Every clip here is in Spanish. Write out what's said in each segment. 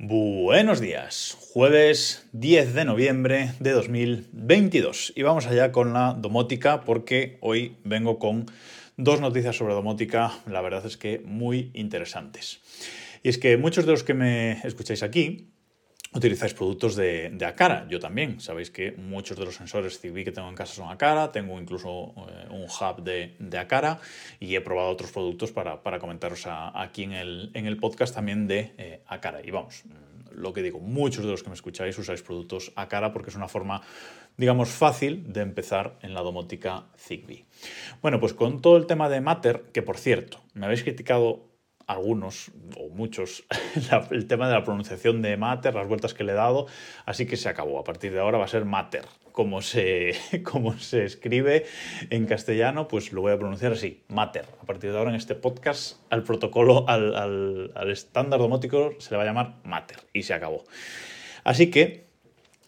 Buenos días, jueves 10 de noviembre de 2022 y vamos allá con la domótica porque hoy vengo con dos noticias sobre domótica, la verdad es que muy interesantes. Y es que muchos de los que me escucháis aquí utilizáis productos de, de, Acara. Yo también. Sabéis que muchos de los sensores Zigbee que tengo en casa son Acara. Tengo incluso eh, un hub de, de, Acara y he probado otros productos para, comentaros aquí en el, en el, podcast también de eh, Acara. Y vamos, mm, lo que digo, muchos de los que me escucháis usáis productos Acara porque es una forma, digamos, fácil de empezar en la domótica Zigbee. Bueno, pues con todo el tema de Matter, que por cierto, me habéis criticado algunos o muchos el tema de la pronunciación de mater, las vueltas que le he dado, así que se acabó. A partir de ahora va a ser mater. Como se, como se escribe en castellano, pues lo voy a pronunciar así, mater. A partir de ahora en este podcast al protocolo, al, al, estándar domótico se le va a llamar mater y se acabó. Así que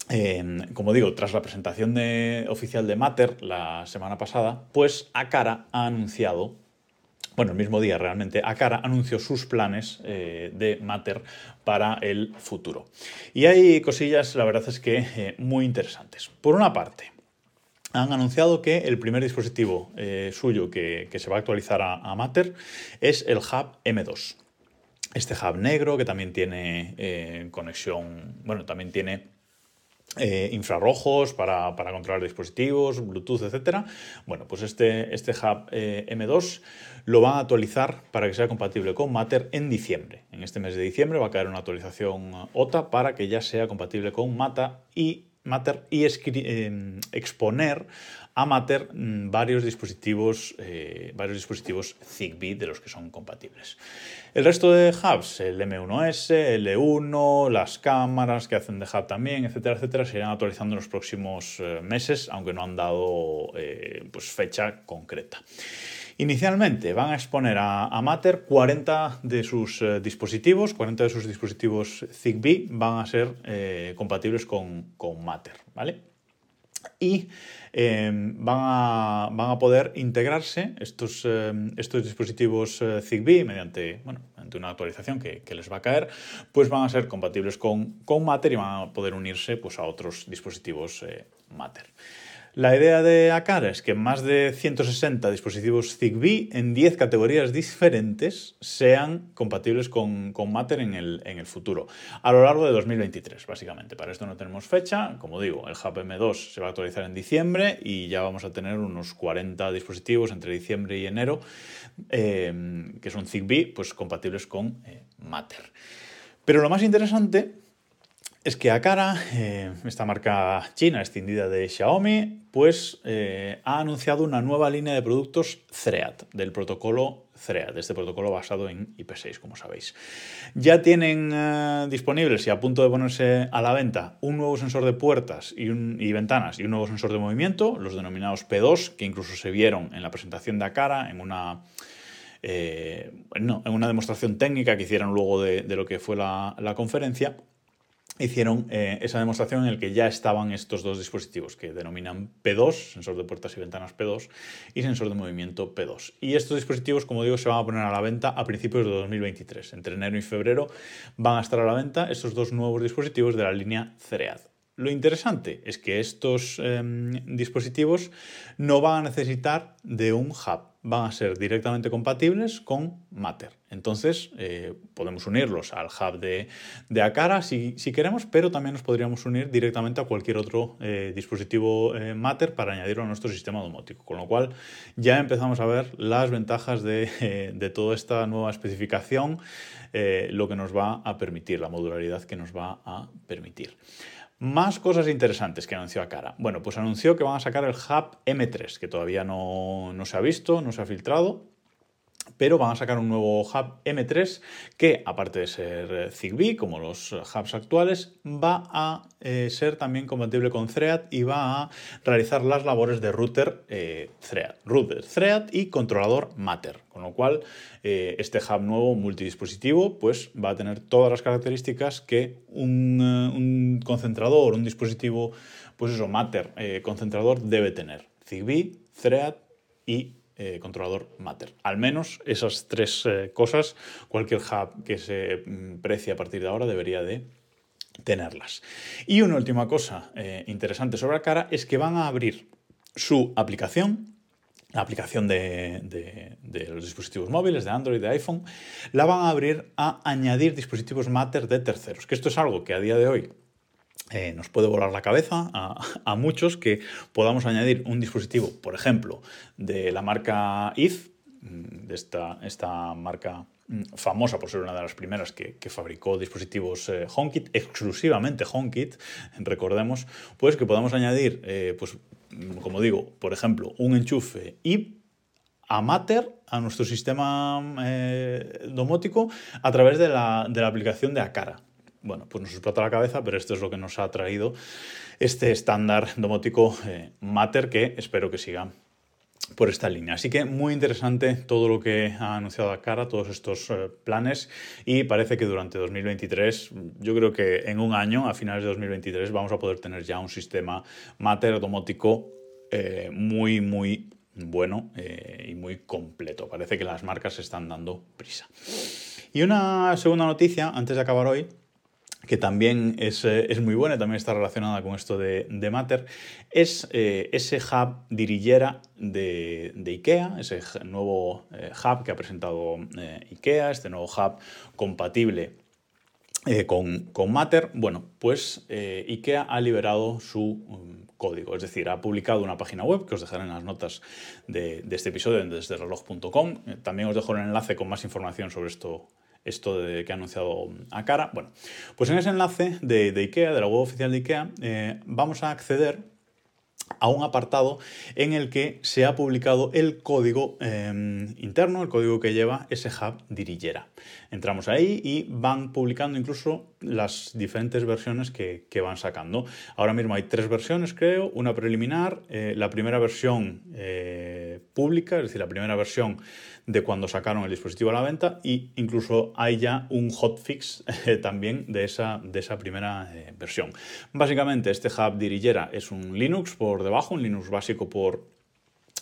eh, como digo, tras la presentación de, oficial de Matter la semana pasada, pues Acara ha anunciado bueno, el mismo día realmente, Acara anunció sus planes eh, de Matter para el futuro. Y hay cosillas, la verdad es que eh, muy interesantes. Por una parte, han anunciado que el primer dispositivo eh, suyo que, se va a actualizar a, a, Matter es el Hub M2. Este hub negro que también tiene conexión, bueno, también tiene eh, infrarrojos para, para, controlar dispositivos, Bluetooth, etc. Bueno, pues este, este hub eh, M2 lo van a actualizar para que sea compatible con Matter en diciembre. En este mes de diciembre va a caer una actualización OTA para que ya sea compatible con Mata y Matter y eh, exponer a Matter mm, varios dispositivos, eh, varios dispositivos Zigbee de los que son compatibles. El resto de hubs, el M1S, el E1, las cámaras que hacen de hub también, etcétera, etcétera, se irán actualizando en los próximos eh, meses, aunque no han dado eh, pues fecha concreta. Inicialmente van a exponer a, Matter 40 de sus eh, dispositivos, 40 de sus dispositivos Zigbee van a ser eh, compatibles con, Matter, ¿vale? Y eh, van, a, van, a, poder integrarse estos, eh, estos dispositivos eh, Zigbee mediante, bueno, mediante una actualización que, que, les va a caer, pues van a ser compatibles con, con Matter y van a poder unirse pues, a otros dispositivos Matter. La idea de Acara es que más de 160 dispositivos Zigbee en 10 categorías diferentes sean compatibles con, con Matter en el, en el, futuro, a lo largo de 2023, básicamente. Para esto no tenemos fecha. Como digo, el Hub M2 se va a actualizar en diciembre y ya vamos a tener unos 40 dispositivos entre diciembre y enero eh, que son Zigbee, pues compatibles con eh, Matter. Pero lo más interesante es que Acara, eh, esta marca china extendida de Xiaomi, pues eh, ha anunciado una nueva línea de productos Thread, del protocolo Thread, este protocolo basado en IP6, como sabéis. Ya tienen eh, disponibles y a punto de ponerse a la venta un nuevo sensor de puertas y, ventanas y un nuevo sensor de movimiento, los denominados P2, que incluso se vieron en la presentación de Acara en una... Demostración técnica que hicieron luego de, lo que fue la conferencia hicieron eh, esa demostración en la que ya estaban estos dos dispositivos que denominan P2, sensor de puertas y ventanas P2, y sensor de movimiento P2. Y estos dispositivos, como digo, se van a poner a la venta a principios de 2023. Entre enero y febrero van a estar a la venta estos dos nuevos dispositivos de la línea Ceread. Lo interesante es que estos eh, dispositivos no van a necesitar de un hub, van a ser directamente compatibles con Matter. Entonces eh, podemos unirlos al hub de, de Acara si, queremos, pero también nos podríamos unir directamente a cualquier otro eh, dispositivo eh, Matter para añadirlo a nuestro sistema domótico. Con lo cual ya empezamos a ver las ventajas de toda esta nueva especificación, lo que nos va a permitir, la modularidad que nos va a permitir. Más cosas interesantes que anunció Acara. Bueno, pues anunció que van a sacar el Hub M3, que todavía no, no se ha visto, no se ha filtrado, pero van a sacar un nuevo hub M3 que, aparte de ser Zigbee, como los hubs actuales, va a eh, ser también compatible con Thread y va a realizar las labores de router eh, Thread, router Thread y controlador Matter, con lo cual eh, este hub nuevo multidispositivo pues, va a tener todas las características que un, un concentrador, un dispositivo, pues eso, Matter, concentrador debe tener. Zigbee, Thread y eh, controlador Matter. Al menos esas tres eh, cosas, cualquier hub que se mm, precie a partir de ahora debería de tenerlas. Y una última cosa eh, interesante sobre la cara es que van a abrir su aplicación, la aplicación de, los dispositivos móviles, de Android, de iPhone, la van a abrir a añadir dispositivos Matter de terceros, que esto es algo que a día de hoy eh, nos puede volar la cabeza a, muchos que podamos añadir un dispositivo, por ejemplo, de la marca IF, mm, de esta, esta marca mm, famosa por ser una de las primeras que, fabricó dispositivos eh, HomeKit, exclusivamente HomeKit, recordemos, pues que podamos añadir, eh, pues, como digo, por ejemplo, un enchufe IP a Matter, a nuestro sistema domótico, a través de la, de la aplicación de Acara bueno, pues nos explota la cabeza, pero esto es lo que nos ha traído este estándar domótico eh, Matter que espero que siga por esta línea. Así que muy interesante todo lo que ha anunciado Cara, todos estos eh, planes y parece que durante 2023, yo creo que en un año, a finales de 2023, vamos a poder tener ya un sistema Matter domótico eh, muy, muy bueno y muy completo. Parece que las marcas se están dando prisa. Y una segunda noticia, antes de acabar hoy, que también es, eh, es, muy buena y también está relacionada con esto de, de Matter, es eh, ese hub dirillera de, de, IKEA, ese nuevo eh, hub que ha presentado IKEA, este nuevo hub compatible con, con, Matter. Bueno, pues IKEA ha liberado su um, código, es decir, ha publicado una página web que os dejaré en las notas de, este episodio desde reloj.com. También os dejo el enlace con más información sobre esto esto de, que ha anunciado a cara. Bueno, pues en ese enlace de, IKEA, de la web oficial de IKEA, eh, vamos a acceder a un apartado en el que se ha publicado el código em, interno, el código que lleva ese hub dirillera. Entramos ahí y van publicando incluso las diferentes versiones que, van sacando. Ahora mismo hay tres versiones, creo, una preliminar, eh, la primera versión eh, pública, es decir, la primera versión de cuando sacaron el dispositivo a la venta e incluso hay ya un hotfix eh, también de esa, de esa primera versión. Básicamente este hub dirillera es un Linux por debajo, un Linux básico por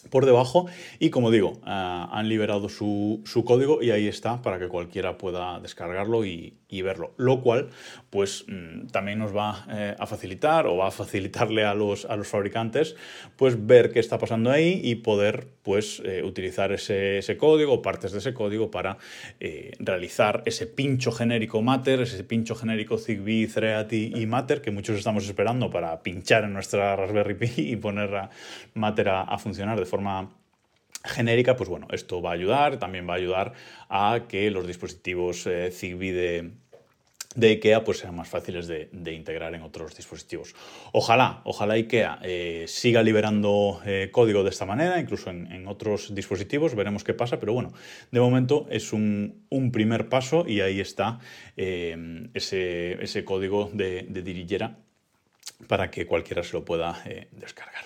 por debajo y como digo, ah, han liberado su, código y ahí está para que cualquiera pueda descargarlo y, verlo, lo cual pues mm, también nos va eh, a facilitar o va a facilitarle a los, a los fabricantes pues ver qué está pasando ahí y poder pues eh, utilizar ese, ese, código partes de ese código para eh, realizar ese pincho genérico Matter, ese pincho genérico Zigbee, Thread y, Matter que muchos estamos esperando para pinchar en nuestra Raspberry Pi y poner a Matter a, funcionar forma genérica, pues bueno, esto va a ayudar, también va a ayudar a que los dispositivos eh, Zigbee de, IKEA pues sean más fáciles de, integrar en otros dispositivos. Ojalá, ojalá IKEA eh, siga liberando eh, código de esta manera, incluso en, otros dispositivos, veremos qué pasa, pero bueno, de momento es un, primer paso y ahí está ese, ese, código de, de para que cualquiera se lo pueda descargar.